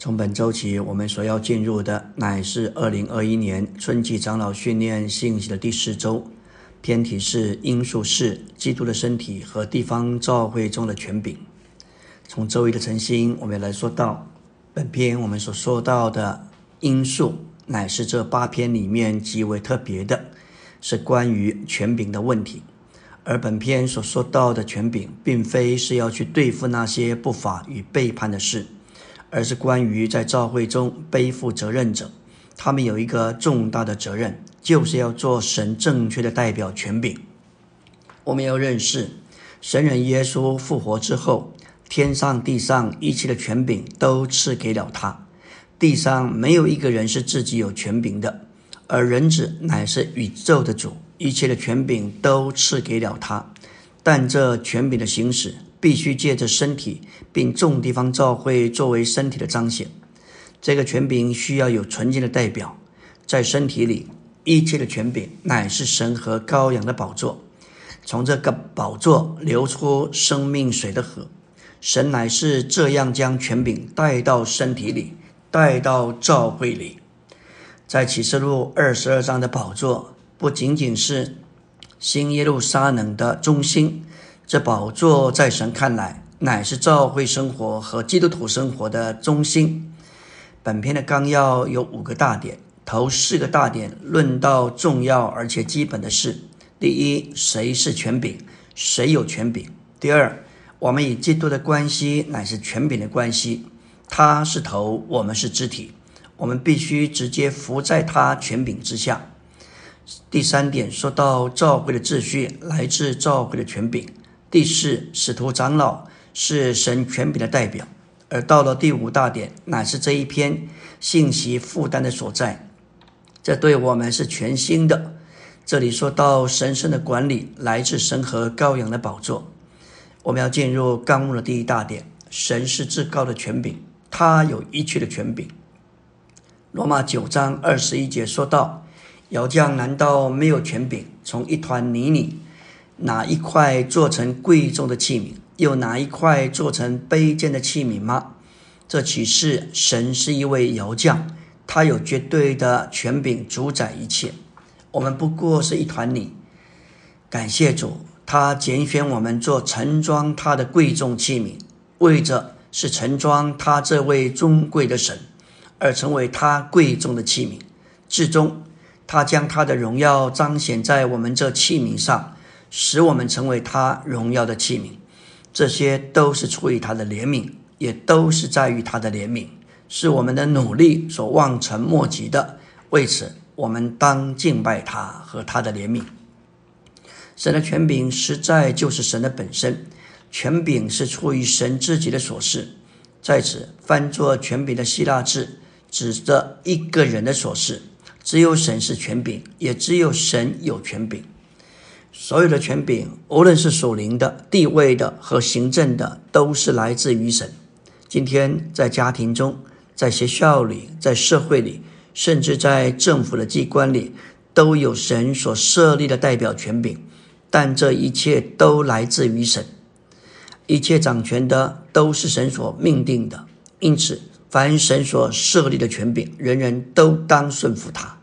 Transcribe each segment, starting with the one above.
从本周起，我们所要进入的乃是二零二一年春季长老训练信息的第四周，篇题是因素是基督的身体和地方教会中的权柄。从周一的晨星，我们来说到本篇我们所说到的因素，乃是这八篇里面极为特别的，是关于权柄的问题。而本篇所说到的权柄，并非是要去对付那些不法与背叛的事。而是关于在教会中背负责任者，他们有一个重大的责任，就是要做神正确的代表权柄。我们要认识，神人耶稣复活之后，天上地上一切的权柄都赐给了他。地上没有一个人是自己有权柄的，而人子乃是宇宙的主，一切的权柄都赐给了他。但这权柄的行使。必须借着身体，并众地方教会作为身体的彰显。这个权柄需要有纯净的代表，在身体里，一切的权柄乃是神和羔羊的宝座。从这个宝座流出生命水的河。神乃是这样将权柄带到身体里，带到教会里。在启示录二十二章的宝座，不仅仅是新耶路撒冷的中心。这宝座在神看来，乃是教会生活和基督徒生活的中心。本篇的纲要有五个大点，头四个大点论到重要而且基本的事：第一，谁是权柄，谁有权柄；第二，我们与基督的关系乃是权柄的关系，他是头，我们是肢体，我们必须直接服在他权柄之下。第三点说到教会的秩序来自教会的权柄。第四，使徒长老是神权柄的代表，而到了第五大点，乃是这一篇信息负担的所在。这对我们是全新的。这里说到神圣的管理来自神和羔羊的宝座。我们要进入纲目的第一大点：神是至高的权柄，他有一切的权柄。罗马九章二十一节说到：窑匠难道没有权柄从一团泥里？哪一块做成贵重的器皿，又哪一块做成卑贱的器皿吗？这启示神是一位窑匠，他有绝对的权柄主宰一切。我们不过是一团泥。感谢主，他拣选我们做盛装他的贵重器皿，为着是盛装他这位尊贵的神，而成为他贵重的器皿。至终，他将他的荣耀彰显在我们这器皿上。使我们成为他荣耀的器皿，这些都是出于他的怜悯，也都是在于他的怜悯，是我们的努力所望尘莫及的。为此，我们当敬拜他和他的怜悯。神的权柄实在就是神的本身，权柄是出于神自己的所示。在此翻作权柄的希腊字，指着一个人的所示。只有神是权柄，也只有神有权柄。所有的权柄，无论是属灵的、地位的和行政的，都是来自于神。今天在家庭中、在学校里、在社会里，甚至在政府的机关里，都有神所设立的代表权柄。但这一切都来自于神，一切掌权的都是神所命定的。因此，凡神所设立的权柄，人人都当顺服他。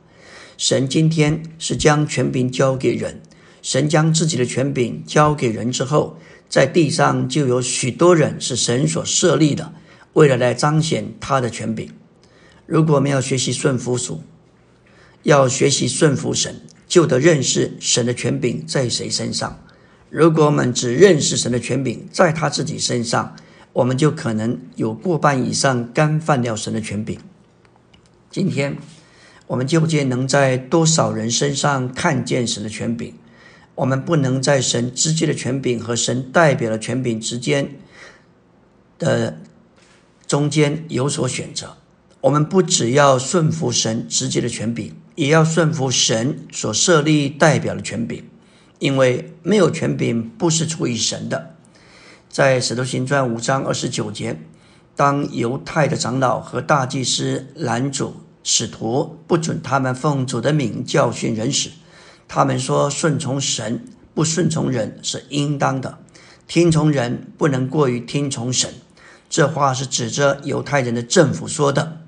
神今天是将权柄交给人。神将自己的权柄交给人之后，在地上就有许多人是神所设立的，为了来彰显他的权柄。如果我们要学习顺服属，要学习顺服神，就得认识神的权柄在谁身上。如果我们只认识神的权柄在他自己身上，我们就可能有过半以上干犯了神的权柄。今天，我们究竟能在多少人身上看见神的权柄？我们不能在神直接的权柄和神代表的权柄之间的中间有所选择。我们不只要顺服神直接的权柄，也要顺服神所设立代表的权柄，因为没有权柄不是出于神的。在使徒行传五章二十九节，当犹太的长老和大祭司拦阻使徒，不准他们奉主的名教训人时，他们说：“顺从神，不顺从人是应当的；听从人，不能过于听从神。这话是指着犹太人的政府说的。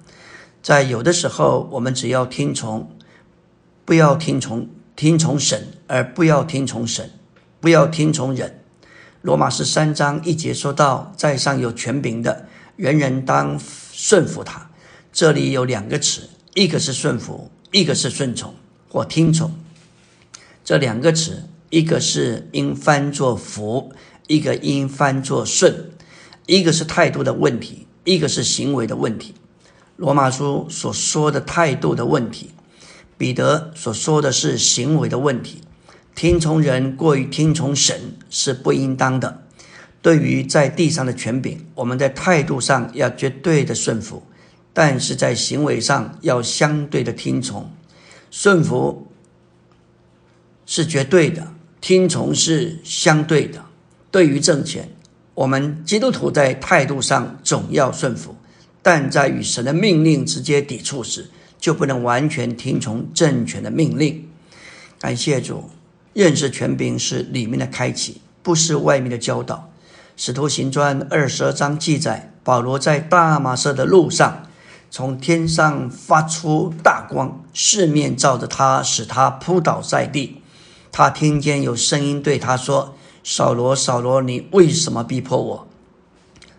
在有的时候，我们只要听从，不要听从听从神，而不要听从神，不要听从人。罗马十三章一节说到，在上有权柄的，人人当顺服他。这里有两个词，一个是顺服，一个是顺从或听从。这两个词，一个是应翻作服，一个应翻作顺。一个是态度的问题，一个是行为的问题。罗马书所说的态度的问题，彼得所说的是行为的问题。听从人过于听从神是不应当的。对于在地上的权柄，我们在态度上要绝对的顺服，但是在行为上要相对的听从。顺服是绝对的，听从是相对的。对于政权。我们基督徒在态度上总要顺服，但在与神的命令直接抵触时，就不能完全听从政权的命令。感谢主，认识权柄是里面的开启，不是外面的教导。使徒行传二十二章记载，保罗在大马色的路上，从天上发出大光，四面照着他，使他扑倒在地。他听见有声音对他说。扫罗，扫罗，你为什么逼迫我？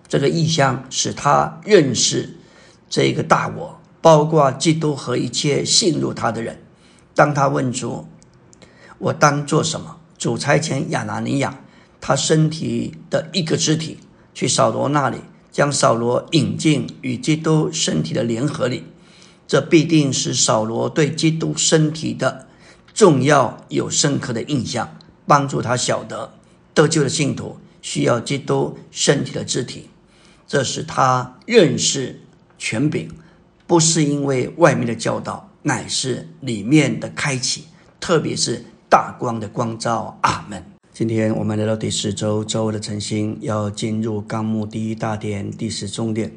这个意象使他认识这个大我，包括基督和一切信入他的人。当他问主：“我当做什么？”主差遣亚拿尼亚，他身体的一个肢体，去扫罗那里，将扫罗引进与基督身体的联合里。这必定是扫罗对基督身体的重要有深刻的印象，帮助他晓得。得救的信徒需要基督身体的肢体，这是他认识权柄，不是因为外面的教导，乃是里面的开启，特别是大光的光照。阿门。今天我们来到第十周周的晨星，要进入纲目第一大点第十中点。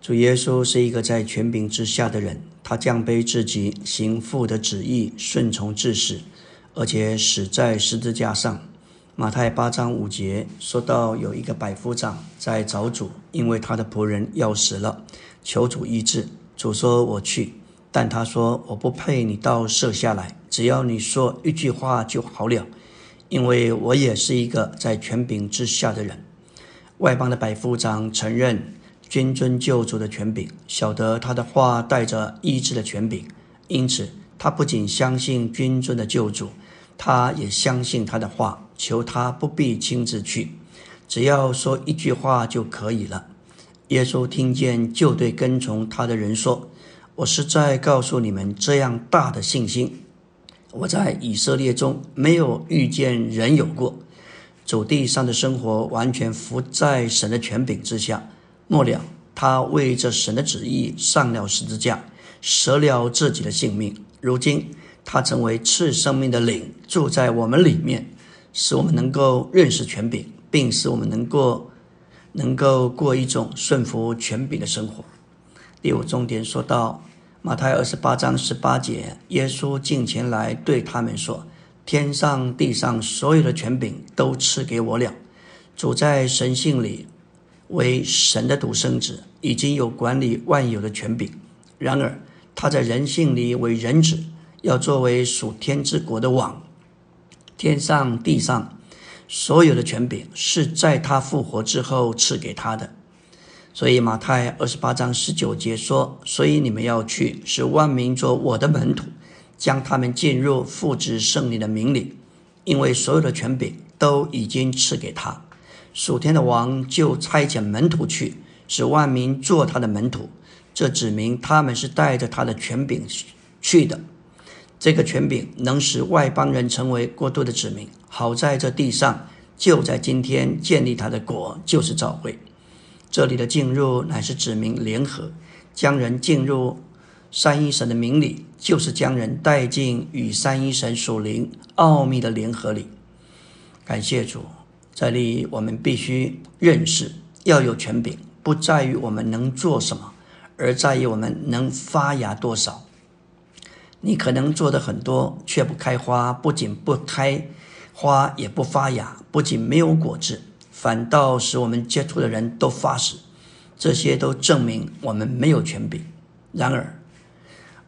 主耶稣是一个在权柄之下的人，他降卑至极，行父的旨意，顺从至死，而且死在十字架上。马太八章五节说到，有一个百夫长在找主，因为他的仆人要死了，求主医治。主说：“我去。”但他说：“我不配你到舍下来，只要你说一句话就好了，因为我也是一个在权柄之下的人。”外邦的百夫长承认君尊救主的权柄，晓得他的话带着医治的权柄，因此他不仅相信君尊的救主，他也相信他的话。求他不必亲自去，只要说一句话就可以了。耶稣听见，就对跟从他的人说：“我是在告诉你们，这样大的信心，我在以色列中没有遇见人有过。走地上的生活完全伏在神的权柄之下。末了，他为着神的旨意上了十字架，舍了自己的性命。如今，他成为赐生命的灵，住在我们里面。”使我们能够认识权柄，并使我们能够能够过一种顺服权柄的生活。第五重点说到马太二十八章十八节，耶稣进前来对他们说：“天上地上所有的权柄都赐给我了。主在神性里为神的独生子，已经有管理万有的权柄。然而他在人性里为人子，要作为属天之国的王。”天上地上所有的权柄是在他复活之后赐给他的，所以马太二十八章十九节说：“所以你们要去，使万民做我的门徒，将他们进入父子圣灵的名里，因为所有的权柄都已经赐给他。属天的王就差遣门徒去，使万民做他的门徒，这指明他们是带着他的权柄去的。”这个权柄能使外邦人成为国度的子民，好在这地上，就在今天建立他的国，就是教会。这里的进入乃是指明联合，将人进入三一神的名里，就是将人带进与三一神属灵奥秘的联合里。感谢主，这里我们必须认识，要有权柄，不在于我们能做什么，而在于我们能发芽多少。你可能做的很多，却不开花，不仅不开花，也不发芽，不仅没有果子，反倒使我们接触的人都发死。这些都证明我们没有权柄。然而，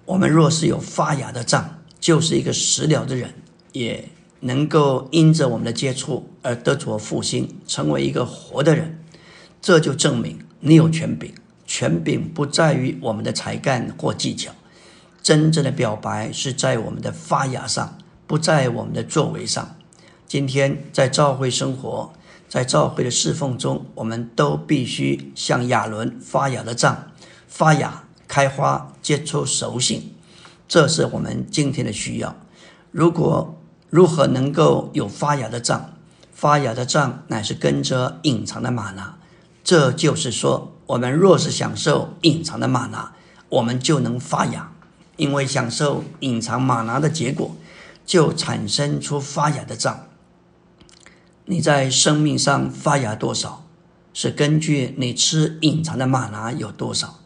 我们若是有发芽的杖，就是一个食了的人，也能够因着我们的接触而得着复兴，成为一个活的人。这就证明你有权柄。权柄不在于我们的才干或技巧，真正的表白是在我们的发芽上，不在我们的作为上。今天在教会生活，在教会的侍奉中，我们都必须像亚伦发芽的杖，发芽、开花、结出熟性。这是我们今天的需要。如果如何能够有发芽的杖？发芽的杖乃是跟着隐藏的玛拿。这就是说，我们若是享受隐藏的玛拿，我们就能发芽。因为享受隐藏玛拿的结果，就产生出发芽的杖。你在生命上发芽多少，是根据你吃隐藏的玛拿有多少。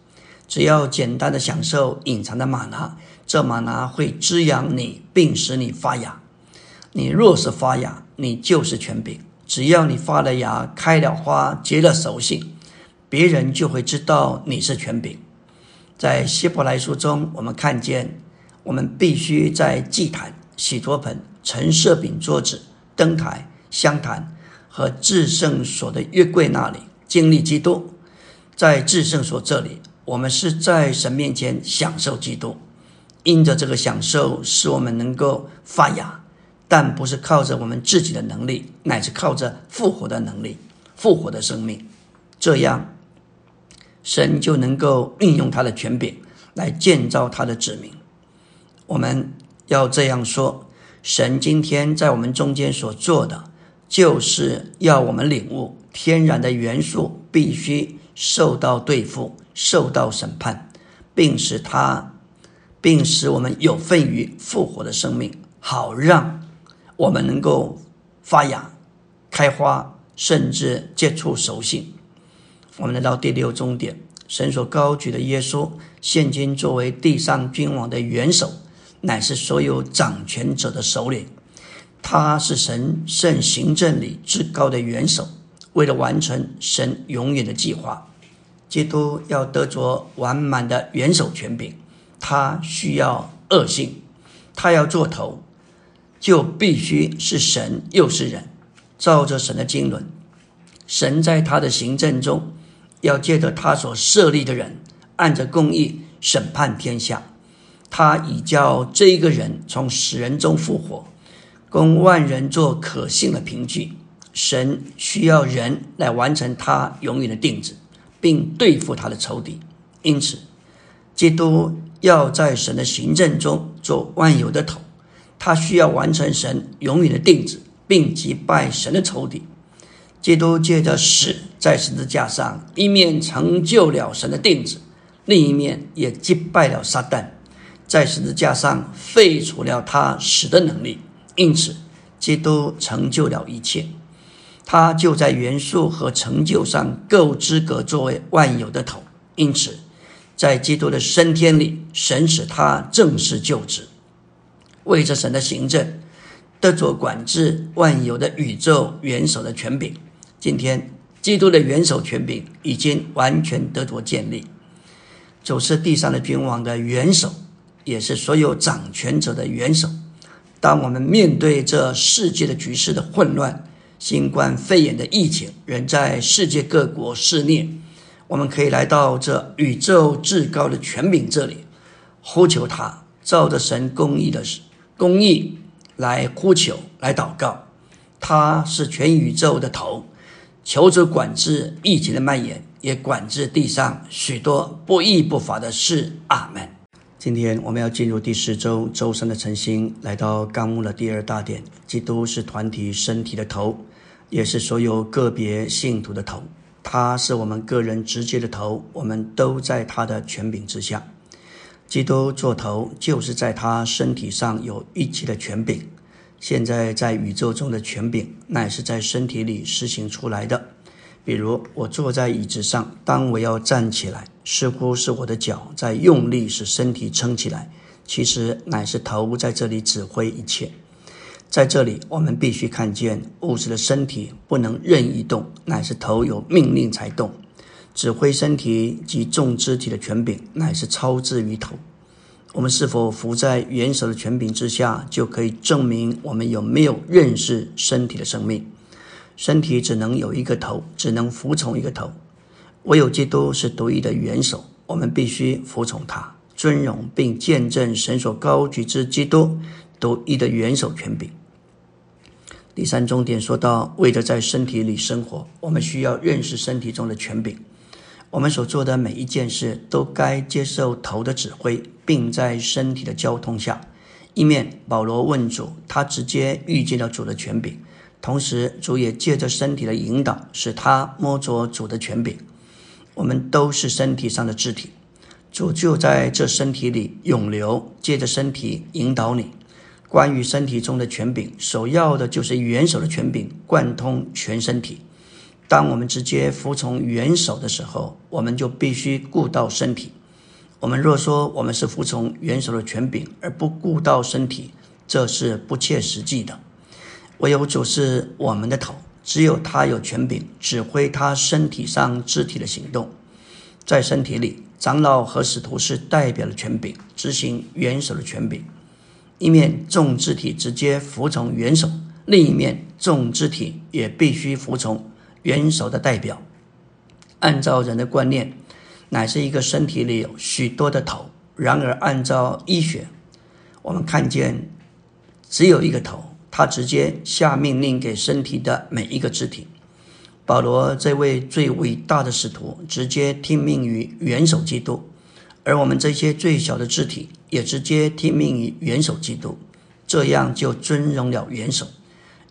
只要简单的享受隐藏的玛拿。这玛拿会滋养你，并使你发芽。你若是发芽，你就是权柄。只要你发了芽、开了花、结了熟杏，别人就会知道你是权柄。在希伯来书中，我们看见，我们必须在祭坛、洗濯盆、陈设饼桌子、灯台、香坛和至圣所的月柜那里经历基督。在至圣所这里，我们是在神面前享受基督。因着这个享受，使我们能够发芽，但不是靠着我们自己的能力，乃是靠着复活的能力、复活的生命。这样，神就能够运用他的权柄来建造他的子民。我们要这样说：神今天在我们中间所做的，就是要我们领悟天然的元素必须受到对付、受到审判，并使他。并使我们有份于复活的生命，好让我们能够发芽、开花，甚至结出熟性。我们来到第六终点，神所高举的耶稣，现今作为地上君王的元首，乃是所有掌权者的首领。他是神圣行政里至高的元首，为了完成神永远的计划，基督要得着完满的元首权柄。他需要恶性，他要做头，就必须是神又是人，照着神的经纶，神在他的行政中，要借着他所设立的人，按着公义审判天下。他已叫这一个人从死人中复活，供万人做可信的凭据。神需要人来完成他永远的定旨，并对付他的仇敌。因此，基督。要在神的行政中做万有的头，他需要完成神永远的定旨，并击败神的仇敌。基督借着死在十字架上，一面成就了神的定旨，另一面也击败了撒旦，在十字架上废除了他死的能力。因此，基督成就了一切，他就在元素和成就上够资格作为万有的头。因此。在基督的升天里，神使他正式就职，为着神的行政，得着管制万有的宇宙元首的权柄。今天，基督的元首权柄已经完全得着建立，主是地上的君王的元首，也是所有掌权者的元首。当我们面对这世界的局势的混乱，新冠肺炎的疫情仍在世界各国肆虐。我们可以来到这宇宙至高的权柄这里，呼求他，照着神公义的公义来呼求，来祷告。他是全宇宙的头，求主管制疫情的蔓延，也管制地上许多不义不法的事。阿门。今天我们要进入第十周周三的晨星，来到纲目的第二大点：基督是团体身体的头，也是所有个别信徒的头。他是我们个人直接的头，我们都在他的权柄之下。基督做头，就是在他身体上有一切的权柄。现在在宇宙中的权柄，乃是在身体里实行出来的。比如我坐在椅子上，当我要站起来，似乎是我的脚在用力使身体撑起来，其实乃是头在这里指挥一切。在这里，我们必须看见物质的身体不能任意动，乃是头有命令才动。指挥身体及众肢体的权柄，乃是超之于头。我们是否服在元首的权柄之下，就可以证明我们有没有认识身体的生命。身体只能有一个头，只能服从一个头。唯有基督是独一的元首，我们必须服从他，尊荣并见证神所高举之基督独一的元首权柄。第三重点说到，为着在身体里生活，我们需要认识身体中的权柄。我们所做的每一件事都该接受头的指挥，并在身体的交通下。一面，保罗问主，他直接遇见了主的权柄；同时，主也借着身体的引导，使他摸着主的权柄。我们都是身体上的肢体，主就在这身体里永留，借着身体引导你。关于身体中的权柄，首要的就是元首的权柄贯通全身体。当我们直接服从元首的时候，我们就必须顾到身体。我们若说我们是服从元首的权柄而不顾到身体，这是不切实际的。唯有主是我们的头，只有他有权柄指挥他身体上肢体的行动。在身体里，长老和使徒是代表了权柄，执行元首的权柄。一面众肢体直接服从元首，另一面众肢体也必须服从。元首的代表，按照人的观念，乃是一个身体里有许多的头。然而，按照医学，我们看见只有一个头，他直接下命令给身体的每一个肢体。保罗这位最伟大的使徒，直接听命于元首基督，而我们这些最小的肢体，也直接听命于元首基督，这样就尊荣了元首。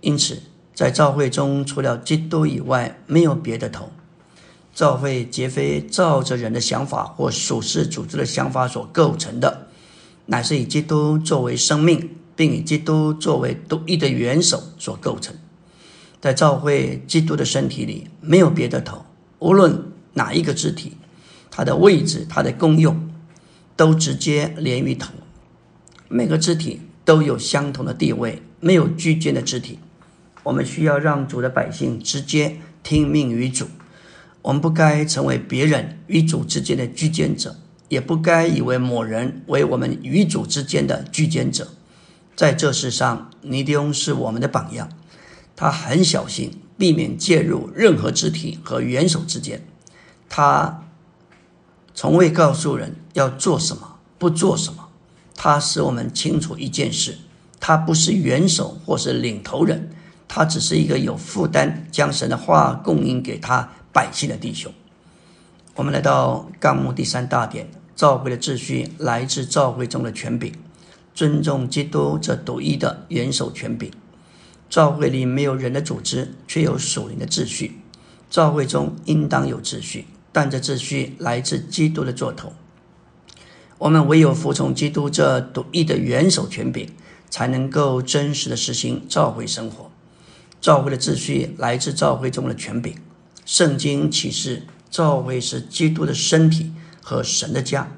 因此。在教会中，除了基督以外，没有别的头。教会绝非照着人的想法或属世组织的想法所构成的，乃是以基督作为生命，并以基督作为独一的元首所构成。在教会基督的身体里，没有别的头。无论哪一个肢体，它的位置、它的功用，都直接连于头。每个肢体都有相同的地位，没有居间的肢体。我们需要让主的百姓直接听命于主，我们不该成为别人与主之间的居间者，也不该以为某人为我们与主之间的居间者。在这世上，尼迪翁是我们的榜样，他很小心避免介入任何肢体和元首之间，他从未告诉人要做什么，不做什么。他使我们清楚一件事：他不是元首或是领头人。他只是一个有负担将神的话供应给他百姓的弟兄。我们来到纲目第三大点，召会的秩序来自召会中的权柄，尊重基督这独一的元首权柄。教会里没有人的组织，却有属灵的秩序。教会中应当有秩序，但这秩序来自基督的座头。我们唯有服从基督这独一的元首权柄，才能够真实的实行召会生活。教会的秩序来自教会中的权柄。圣经启示，教会是基督的身体和神的家。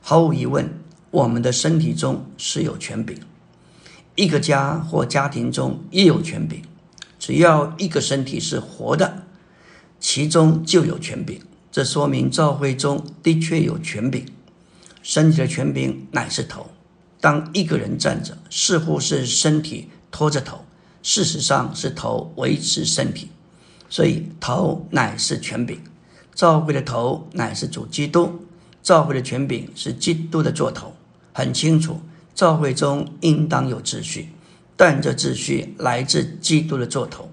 毫无疑问，我们的身体中是有权柄。一个家或家庭中也有权柄。只要一个身体是活的，其中就有权柄。这说明教会中的确有权柄。身体的权柄乃是头。当一个人站着，似乎是身体拖着头。事实上是头维持身体，所以头乃是权柄。教会的头乃是主基督，教会的权柄是基督的座头。很清楚，教会中应当有秩序，但这秩序来自基督的座头。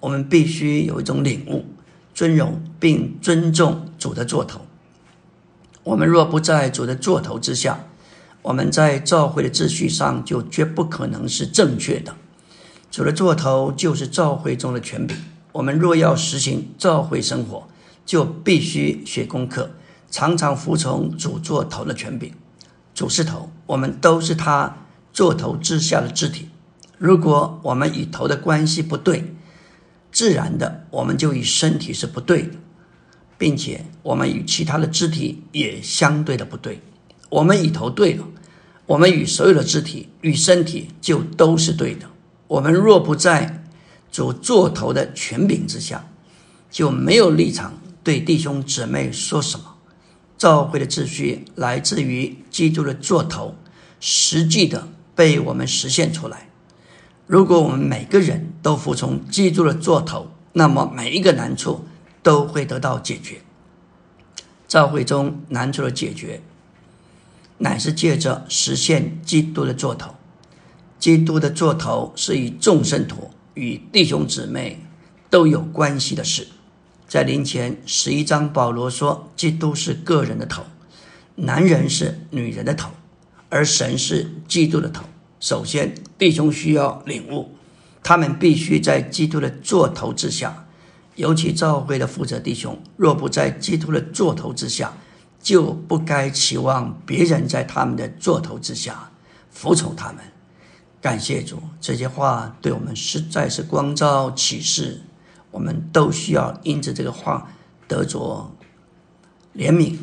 我们必须有一种领悟，尊荣并尊重主的座头。我们若不在主的座头之下，我们在教会的秩序上就绝不可能是正确的。主的座头就是召会中的权柄。我们若要实行召会生活，就必须学功课，常常服从主座头的权柄。主是头，我们都是他座头之下的肢体。如果我们与头的关系不对，自然的我们就与身体是不对的，并且我们与其他的肢体也相对的不对。我们与头对了，我们与所有的肢体与身体就都是对的。我们若不在主座头的权柄之下，就没有立场对弟兄姊妹说什么。教会的秩序来自于基督的座头，实际的被我们实现出来。如果我们每个人都服从基督的座头，那么每一个难处都会得到解决。教会中难处的解决，乃是借着实现基督的座头。基督的座头是与众生徒、与弟兄姊妹都有关系的事。在灵前十一章，保罗说：“基督是个人的头，男人是女人的头，而神是基督的头。”首先，弟兄需要领悟，他们必须在基督的座头之下。尤其教会的负责弟兄，若不在基督的座头之下，就不该期望别人在他们的座头之下服从他们。感谢主，这些话对我们实在是光照启示。我们都需要因着这个话得着怜悯，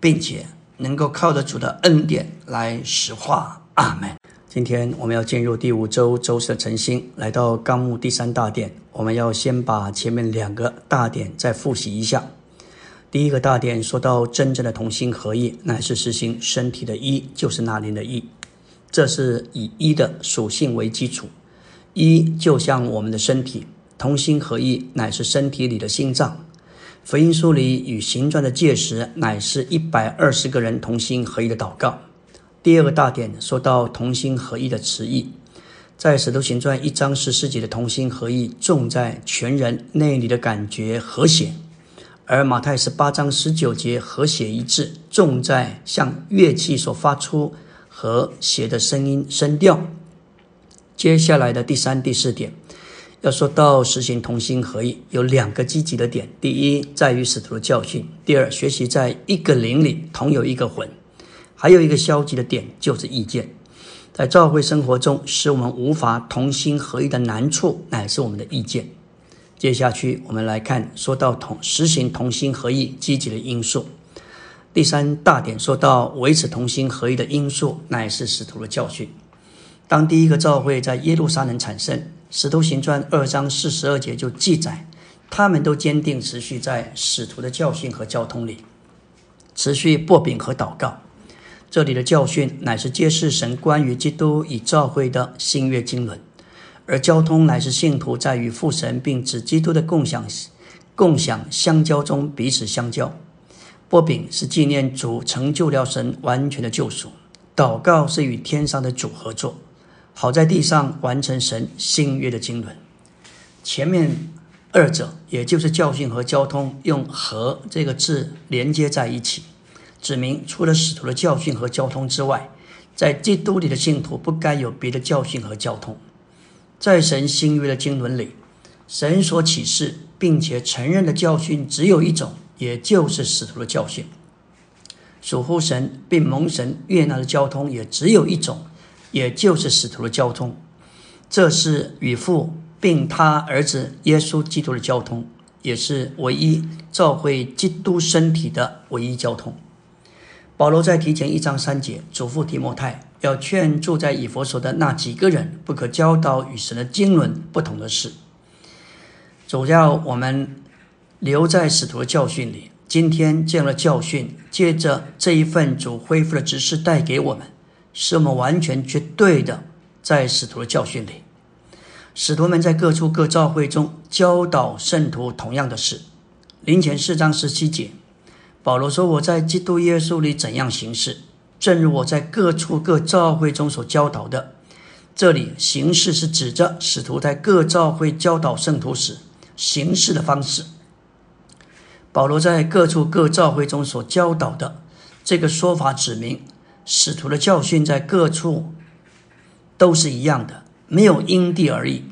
并且能够靠得住的恩典来实化。阿门。今天我们要进入第五周周四的晨星，来到纲目第三大点。我们要先把前面两个大点再复习一下。第一个大点说到真正的同心合意，乃是实行身体的一，就是那灵的一。这是以一的属性为基础，一就像我们的身体，同心合意乃是身体里的心脏。福音书里与形状的界时，乃是一百二十个人同心合意的祷告。第二个大点说到同心合意的词义，在使徒行传一章十四节的同心合意，重在全人内里的感觉和谐；而马太十八章十九节和谐一致，重在向乐器所发出。和谐的声音声调。接下来的第三、第四点，要说到实行同心合意，有两个积极的点：第一，在于使徒的教训；第二，学习在一个灵里同有一个魂。还有一个消极的点，就是意见。在教会生活中，使我们无法同心合意的难处，乃是我们的意见。接下去，我们来看说到同实行同心合意积极的因素。第三大点说到维持同心合一的因素，乃是使徒的教训。当第一个教会在耶路撒冷产生，《使徒行传》二章四十二节就记载，他们都坚定持续在使徒的教训和交通里，持续擘饼和祷告。这里的教训乃是揭示神关于基督与教会的新约经纶，而交通乃是信徒在与父神并指基督的共享、共享相交中彼此相交。擘饼是纪念主成就了神完全的救赎，祷告是与天上的主合作，好在地上完成神新约的经纶。前面二者也就是教训和交通，用“和”这个字连接在一起，指明除了使徒的教训和交通之外，在基督里的信徒不该有别的教训和交通。在神新约的经纶里，神所启示并且承认的教训只有一种。也就是使徒的教训，属乎神并蒙神悦纳的交通也只有一种，也就是使徒的交通。这是与父并他儿子耶稣基督的交通，也是唯一召会基督身体的唯一交通。保罗在提前一章三节嘱咐提摩太，要劝住在以佛所的那几个人，不可教导与神的经纶不同的事。主要我们。留在使徒的教训里。今天这样的教训，借着这一份主恢复的指示带给我们，使我们完全绝对的在使徒的教训里。使徒们在各处各教会中教导圣徒同样的事。林前四章十七节，保罗说：“我在基督耶稣里怎样行事，正如我在各处各教会中所教导的。”这里行事是指着使徒在各教会教导圣徒时行事的方式。保罗在各处各教会中所教导的这个说法，指明使徒的教训在各处都是一样的，没有因地而异。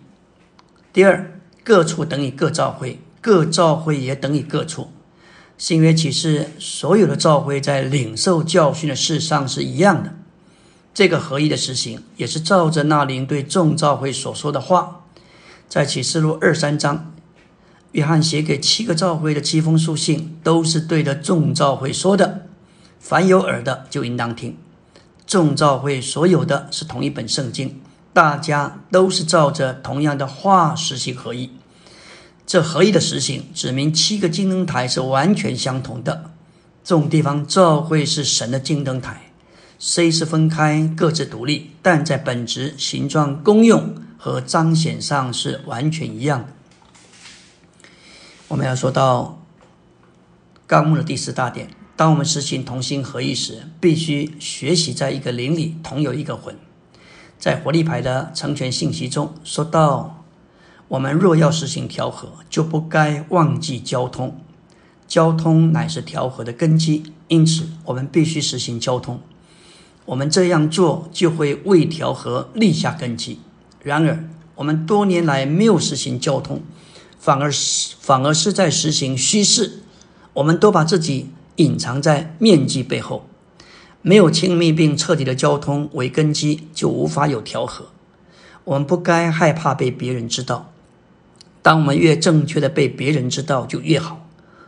第二，各处等于各教会，各教会也等于各处。新约启示所有的教会在领受教训的事上是一样的。这个合一的实行，也是照着那灵对众教会所说的话，在启示录二三章。约翰写给七个教会的七封书信，都是对着众教会说的。凡有耳的，就应当听。众教会所有的是同一本圣经，大家都是照着同样的话实行合一。这合一的实行，指明七个金灯台是完全相同的。这种地方照会是神的金灯台，虽是分开各自独立，但在本质、形状、功用和彰显上是完全一样的。我们要说到纲目的第四大点，当我们实行同心合一时，必须学习在一个灵里同有一个魂。在活力牌的成全信息中说到，我们若要实行调和，就不该忘记交通。交通乃是调和的根基，因此我们必须实行交通。我们这样做就会为调和立下根基。然而，我们多年来没有实行交通。反而是反而是在实行虚势，我们都把自己隐藏在面积背后，没有亲密并彻底的交通为根基，就无法有调和。我们不该害怕被别人知道，当我们越正确的被别人知道就越好，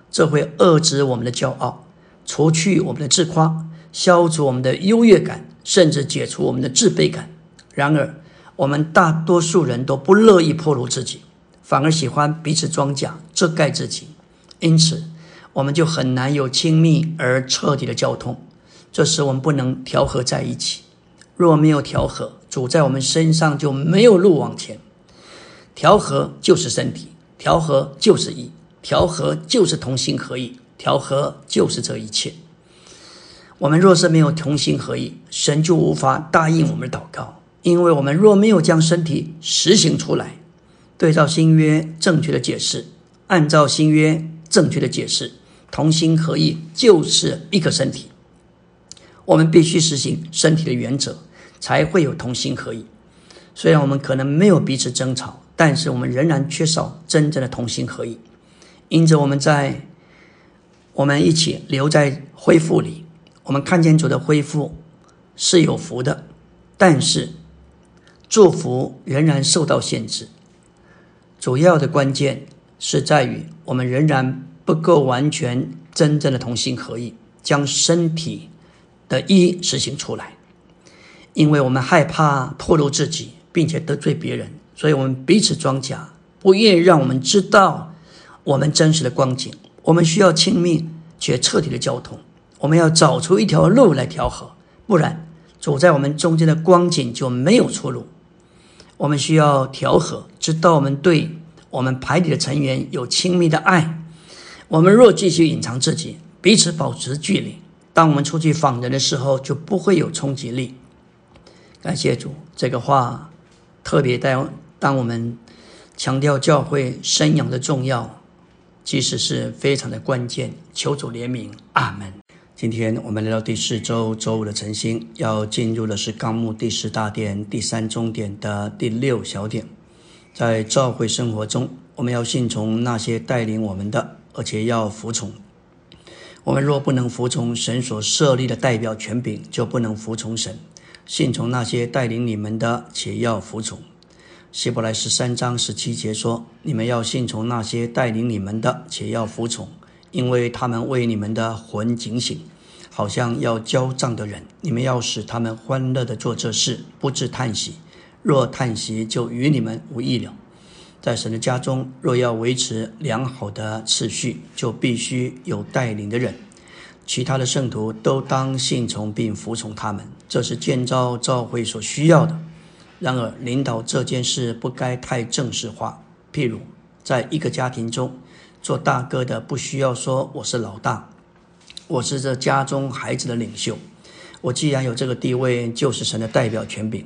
这会遏制我们的骄傲，除去我们的自夸，消除我们的优越感，甚至解除我们的自卑感。然而，我们大多数人都不乐意暴露自己。反而喜欢彼此装甲遮盖自己，因此我们就很难有亲密而彻底的交通。这时我们不能调和在一起。若没有调和，主在我们身上就没有路往前。调和就是身体，调和就是意，调和就是同心合意，调和就是这一切。我们若是没有同心合意，神就无法答应我们的祷告，因为我们若没有将身体实行出来。对照新约正确的解释，按照新约正确的解释，同心合意就是一个身体。我们必须实行身体的原则，才会有同心合意。虽然我们可能没有彼此争吵，但是我们仍然缺少真正的同心合意。因此，我们在我们一起留在恢复里，我们看见主的恢复是有福的，但是祝福仍然受到限制。主要的关键是在于，我们仍然不够完全真正的同心合意，将身体的一实行出来。因为我们害怕暴露自己，并且得罪别人，所以我们彼此装假，不愿意让我们知道我们真实的光景。我们需要亲密且彻底的交通，我们要找出一条路来调和，不然走在我们中间的光景就没有出路。我们需要调和，直到我们对我们排里的成员有亲密的爱。我们若继续隐藏自己，彼此保持距离，当我们出去访人的时候，就不会有冲击力。感谢主，这个话特别当当我们强调教会生养的重要，其实是非常的关键。求主怜悯，阿门。今天我们来到第四周周五的晨星，要进入的是纲目第十大点第三中点的第六小点。在教会生活中，我们要信从那些带领我们的，而且要服从。我们若不能服从神所设立的代表权柄，就不能服从神。信从那些带领你们的，且要服从。希伯来十三章十七节说：“你们要信从那些带领你们的，且要服从。”因为他们为你们的魂警醒，好像要交账的人，你们要使他们欢乐的做这事，不致叹息。若叹息，就与你们无益了。在神的家中，若要维持良好的次序，就必须有带领的人。其他的圣徒都当信从并服从他们，这是建造教会所需要的。然而，领导这件事不该太正式化。譬如，在一个家庭中。做大哥的不需要说我是老大，我是这家中孩子的领袖。我既然有这个地位，就是神的代表权柄。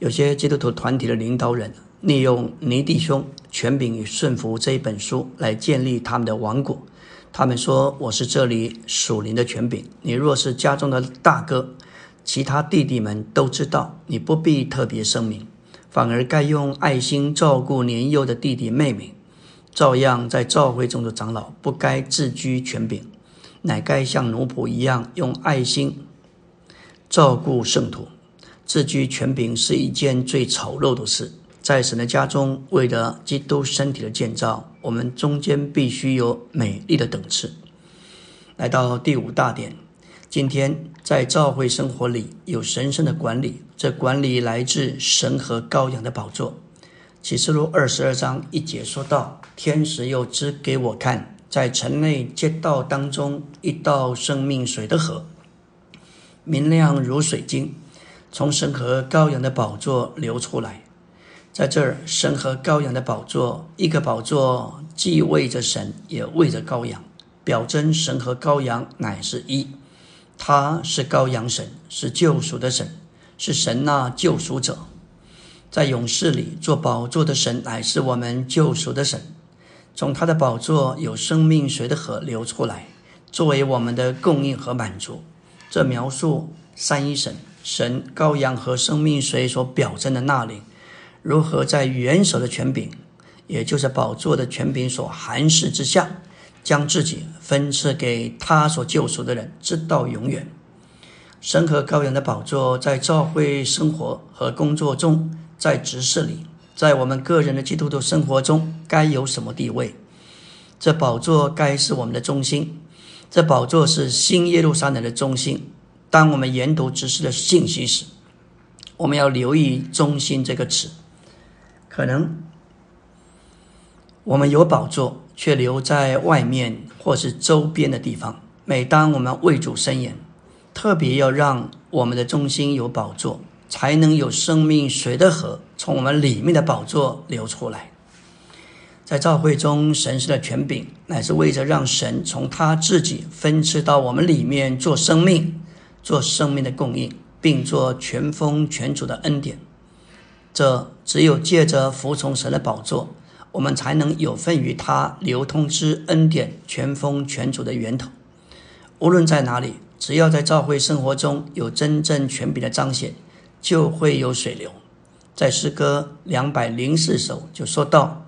有些基督徒团体的领导人利用尼弟兄权柄与顺服这一本书来建立他们的王国。他们说我是这里属灵的权柄。你若是家中的大哥，其他弟弟们都知道，你不必特别声明，反而该用爱心照顾年幼的弟弟妹妹。照样在教会中的长老不该自居权柄，乃该像奴仆一样用爱心照顾圣徒。自居权柄是一件最丑陋的事。在神的家中，为了基督身体的建造，我们中间必须有美丽的等次。来到第五大点，今天在教会生活里有神圣的管理，这管理来自神和羔羊的宝座。启示录二十二章一节说道。天使又指给我看，在城内街道当中一道生命水的河，明亮如水晶，从神和羔羊的宝座流出来。在这儿，神和羔羊的宝座，一个宝座既为着神，也为着羔羊，表征神和羔羊乃是一。他是羔羊神，是救赎的神，是神那救赎者。在勇士里做宝座的神，乃是我们救赎的神。从他的宝座有生命水的河流出来，作为我们的供应和满足。这描述三一神、神、羔羊和生命水所表征的那灵。如何在元首的权柄，也就是宝座的权柄所含示之下，将自己分赐给他所救赎的人，直到永远。神和羔羊的宝座在教会生活和工作中，在执事里，在我们个人的基督徒生活中，该有什么地位？这宝座该是我们的中心。这宝座是新耶路撒冷的中心。当我们研读知识的信息时，我们要留意“中心”这个词。可能我们有宝座，却留在外面或是周边的地方。每当我们为主伸言，特别要让我们的中心有宝座，才能有生命水的河从我们里面的宝座流出来。在教会中，神是的权柄，乃是为着让神从他自己分赐到我们里面做生命、做生命的供应，并做全丰全主的恩典。这只有借着服从神的宝座，我们才能有份于他流通之恩典全丰全主的源头。无论在哪里，只要在教会生活中有真正权柄的彰显，就会有水流。在诗歌两百零四首就说到：“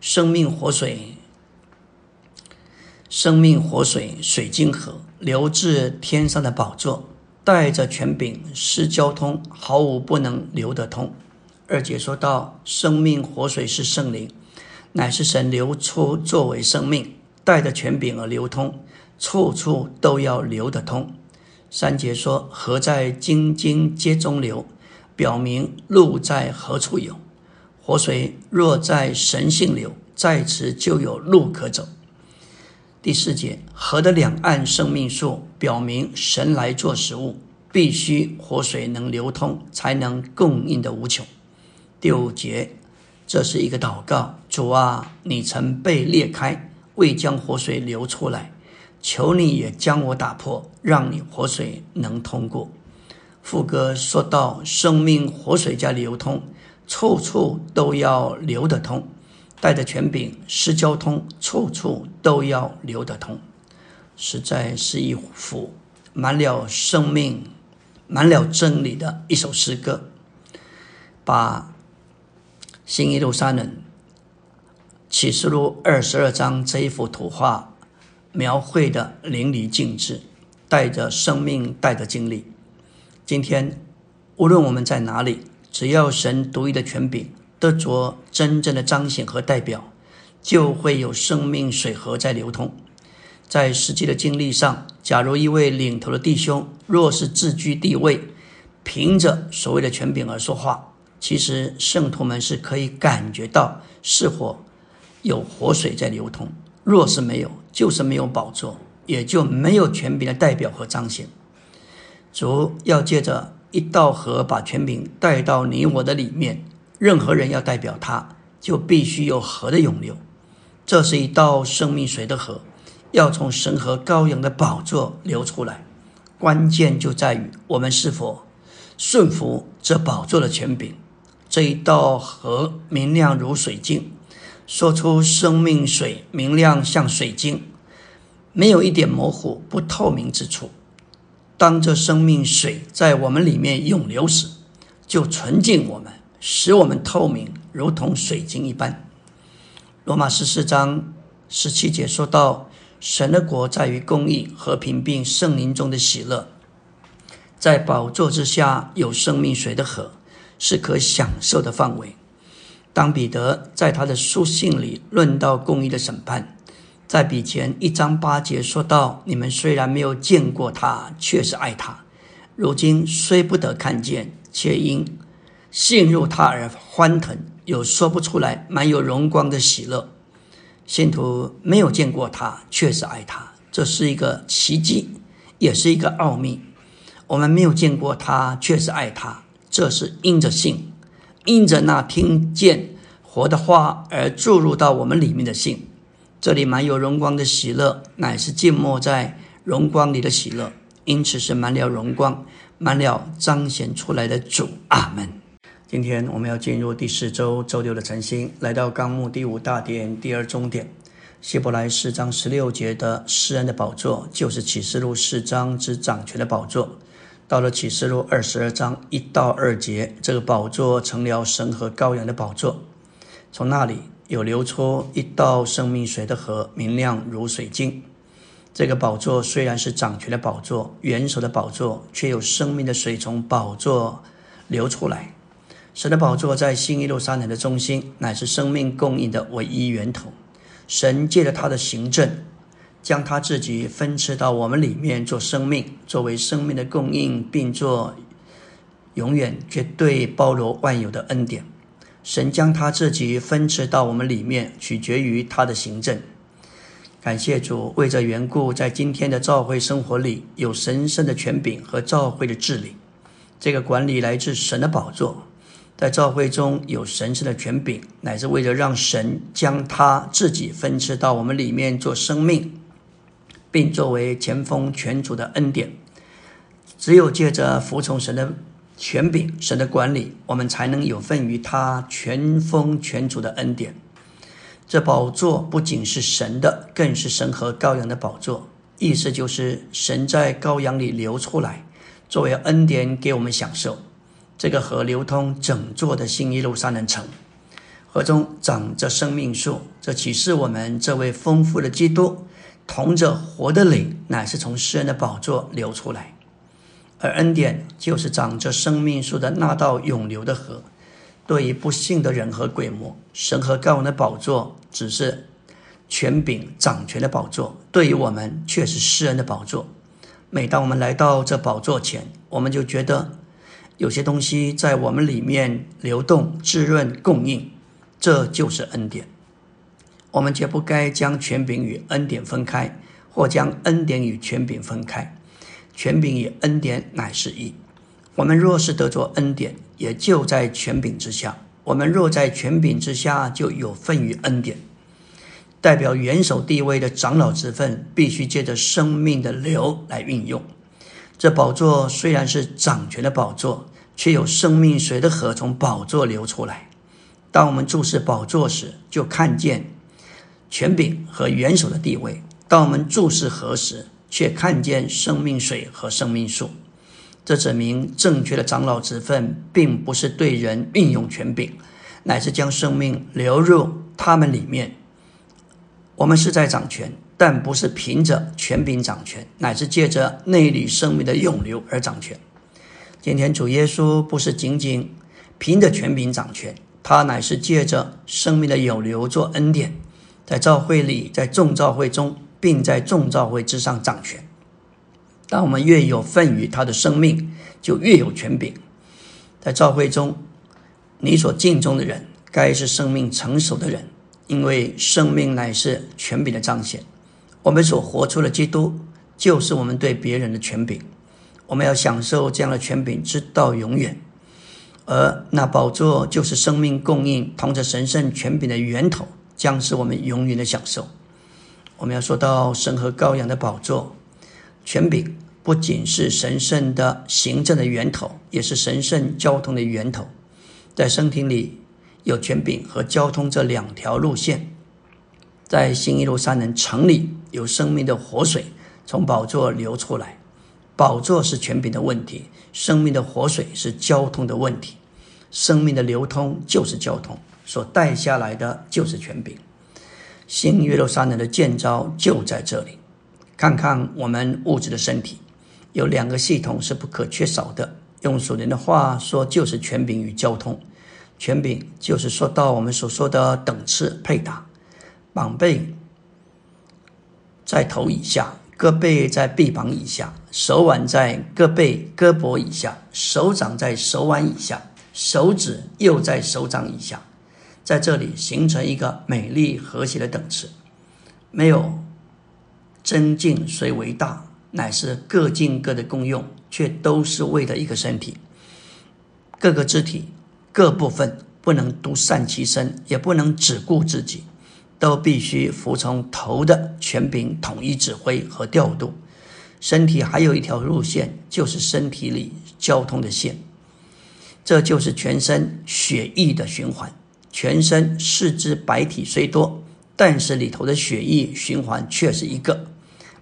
生命活水，生命活水，水晶河流至天上的宝座，带着权柄施交通，毫无不能流得通。”二姐说道，生命活水是圣灵，乃是神流出作为生命，带着权柄而流通，处处都要流得通。三姐说，河在津津皆中流，表明路在何处有。活水若在神性流，在此就有路可走。第四节，河的两岸生命树，表明神来做食物，必须活水能流通，才能供应的无穷。第五节，这是一个祷告。主啊，你曾被裂开，未将活水流出来，求你也将我打破，让你活水能通过。副歌说到：生命活水加流通，处处都要流得通，带着权柄施交通，处处都要流得通。实在是一幅满了生命、满了真理的一首诗歌，把。新耶路撒冷启示录二十二章这一幅图画描绘的淋漓尽致，带着生命，带着经历。今天无论我们在哪里，只要神独一的权柄得着真正的彰显和代表，就会有生命水河在流通。在实际的经历上，假如一位领头的弟兄若是自居地位，凭着所谓的权柄而说话。其实圣徒们是可以感觉到是否有活水在流通。若是没有，就是没有宝座，也就没有权柄的代表和彰显。主要借着一道河把权柄带到你我的里面，任何人要代表他，就必须有河的涌流。这是一道生命水的河，要从神和羔羊的宝座流出来。关键就在于我们是否顺服这宝座的权柄。这一道河明亮如水晶，说出生命水明亮像水晶，没有一点模糊不透明之处。当这生命水在我们里面涌流时，就纯净我们，使我们透明，如同水晶一般。罗马十四章十七节说到：神的国在于公义、和平，并圣灵中的喜乐。在宝座之下有生命水的河。是可享受的范围。当彼得在他的书信里论到公义的审判，在比前一章八节说到：“你们虽然没有见过他，却是爱他；如今虽不得看见，却因陷入他而欢腾，有说不出来、满有荣光的喜乐。”信徒没有见过他，确实爱他，这是一个奇迹，也是一个奥秘。我们没有见过他，确实爱他，这是因着信，因着那听见活的话而注入到我们里面的信。这里满有荣光的喜乐，乃是浸没在荣光里的喜乐，因此是满了荣光，满了彰显出来的主。阿门。今天我们要进入第四周周六的晨星，来到纲目第五大点第二中点，希伯来四章十六节的诗人的宝座，就是启示录四章之掌权的宝座。到了启示录二十二章一到二节，这个宝座成了神和羔羊的宝座，从那里。有流出一道生命水的河，明亮如水晶。这个宝座虽然是掌权的宝座、元首的宝座，却有生命的水从宝座流出来。神的宝座在新一路三人的中心，乃是生命供应的唯一源头。神借着他的行政，将他自己分赐到我们里面做生命，作为生命的供应，并做永远绝对包罗万有的恩典。神将他自己分赐到我们里面，取决于他的行政。感谢主，为这缘故，在今天的教会生活里，有神圣的权柄和教会的治理。这个管理来自神的宝座，在教会中有神圣的权柄，乃是为了让神将他自己分赐到我们里面做生命，并作为前锋全主的恩典。只有借着服从神的。权柄，神的管理，我们才能有份于他全封全主的恩典。这宝座不仅是神的，更是神和羔羊的宝座。意思就是神在羔羊里流出来，作为恩典给我们享受。这个河流通整座的新一路三人城，河中长着生命树，这启示我们这位丰富的基督，同着活的灵，乃是从诗人的宝座流出来。而恩典就是长着生命树的那道永流的河。对于不幸的人和鬼魔，神和高王的宝座只是权柄掌权的宝座；对于我们，却是世人的宝座。每当我们来到这宝座前，我们就觉得有些东西在我们里面流动、滋润、供应，这就是恩典。我们绝不该将权柄与恩典分开，或将恩典与权柄分开。权柄与恩典乃是一。我们若是得着恩典，也就在权柄之下；我们若在权柄之下，就有份于恩典。代表元首地位的长老之分，必须借着生命的流来运用。这宝座虽然是掌权的宝座，却有生命水的河从宝座流出来。当我们注视宝座时，就看见权柄和元首的地位；当我们注视河时，却看见生命水和生命树，这指明正确的长老之分，并不是对人运用权柄，乃是将生命流入他们里面。我们是在掌权，但不是凭着权柄掌权，乃是借着内里生命的涌流而掌权。今天主耶稣不是仅仅凭着权柄掌权，他乃是借着生命的有流做恩典，在教会里，在众教会中。并在众召会之上掌权。当我们越有份于他的生命，就越有权柄。在召会中，你所敬重的人，该是生命成熟的人，因为生命乃是权柄的彰显。我们所活出的基督，就是我们对别人的权柄。我们要享受这样的权柄，直到永远。而那宝座，就是生命供应同着神圣权柄的源头，将是我们永远的享受。我们要说到神和羔羊的宝座，权柄不仅是神圣的行政的源头，也是神圣交通的源头。在圣庭里有权柄和交通这两条路线，在新一路山人城里有生命的活水从宝座流出来。宝座是权柄的问题，生命的活水是交通的问题。生命的流通就是交通，所带下来的就是权柄。新约路撒冷的建造就在这里。看看我们物质的身体，有两个系统是不可缺少的。用属灵的话说，就是权柄与交通。权柄就是说到我们所说的等次配搭，膀背在头以下，胳背在臂膀以下，手腕在胳背胳膊以下，手掌在手腕以下，手指又在手掌以下。在这里形成一个美丽和谐的等次。没有真境谁为大，乃是各尽各的功用，却都是为了一个身体。各个肢体、各部分不能独善其身，也不能只顾自己，都必须服从头的权柄统一指挥和调度。身体还有一条路线，就是身体里交通的线，这就是全身血液的循环。全身四肢白体虽多，但是里头的血液循环却是一个。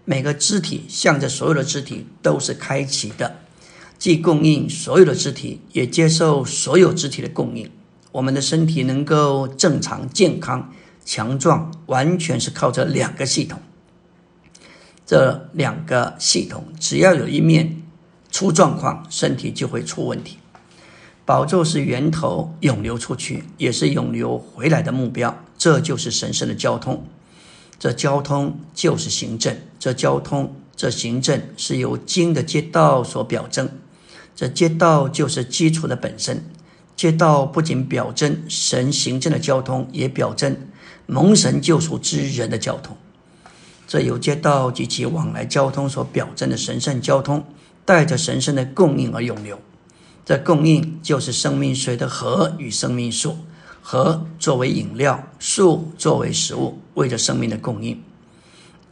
每个肢体向着所有的肢体都是开启的，既供应所有的肢体，也接受所有肢体的供应。我们的身体能够正常、健康、强壮，完全是靠这两个系统。这两个系统只要有一面出状况，身体就会出问题。宝座是源头，涌流出去，也是涌流回来的目标。这就是神圣的交通。这交通就是行政。这交通，这行政是由经的街道所表征。这街道就是基础的本身。街道不仅表征神行政的交通，也表征蒙神救赎之人的交通。这由街道及其往来交通所表征的神圣交通，带着神圣的供应而涌流。这供应就是生命水的河与生命树，河作为饮料，树作为食物，为着生命的供应。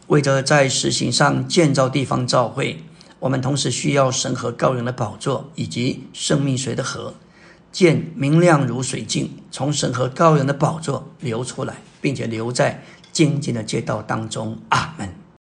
为着在实行上建造地方教会，我们同时需要神和羔羊的宝座以及生命水的河，见明亮如水镜，从神和羔羊的宝座流出来，并且留在。静静的街道当中，阿门。